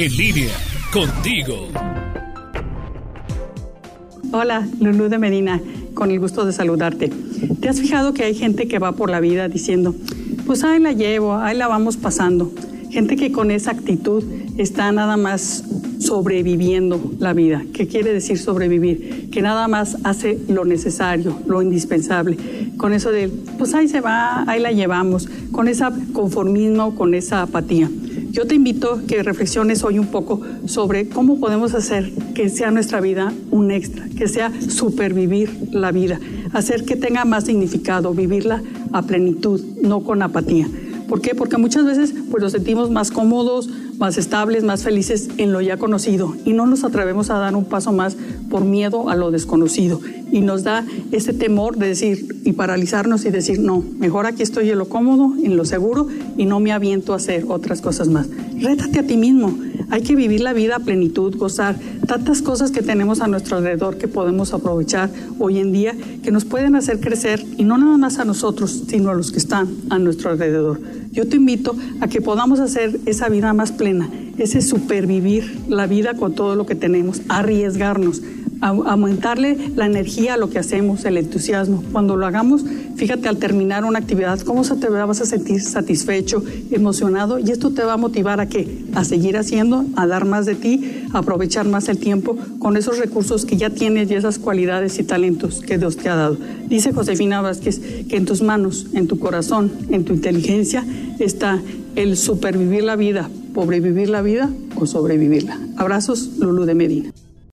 En línea, contigo. Hola, Lulú de Medina, con el gusto de saludarte. ¿Te has fijado que hay gente que va por la vida diciendo, pues ahí la llevo, ahí la vamos pasando? Gente que con esa actitud está nada más sobreviviendo la vida. ¿Qué quiere decir sobrevivir? Que nada más hace lo necesario, lo indispensable. Con eso de, pues ahí se va, ahí la llevamos, con ese conformismo, con esa apatía. Yo te invito que reflexiones hoy un poco sobre cómo podemos hacer que sea nuestra vida un extra, que sea supervivir la vida, hacer que tenga más significado, vivirla a plenitud, no con apatía. ¿Por qué? Porque muchas veces pues, nos sentimos más cómodos, más estables, más felices en lo ya conocido y no nos atrevemos a dar un paso más por miedo a lo desconocido. Y nos da ese temor de decir y paralizarnos y decir, no, mejor aquí estoy en lo cómodo, en lo seguro y no me aviento a hacer otras cosas más. Rétate a ti mismo. Hay que vivir la vida a plenitud, gozar tantas cosas que tenemos a nuestro alrededor que podemos aprovechar hoy en día, que nos pueden hacer crecer y no nada más a nosotros, sino a los que están a nuestro alrededor. Yo te invito a que podamos hacer esa vida más plena, ese supervivir la vida con todo lo que tenemos, arriesgarnos, aumentarle la energía a lo que hacemos, el entusiasmo. Cuando lo hagamos, fíjate al terminar una actividad, cómo se te vas a sentir satisfecho, emocionado y esto te va a motivar a qué? A seguir haciendo, a dar más de ti, a aprovechar más el tiempo con esos recursos que ya tienes y esas cualidades y talentos que Dios te ha dado. Dice Josefina Vázquez que en tus manos, en tu corazón, en tu inteligencia está el supervivir la vida, sobrevivir la vida o sobrevivirla. Abrazos, Lulu de Medina.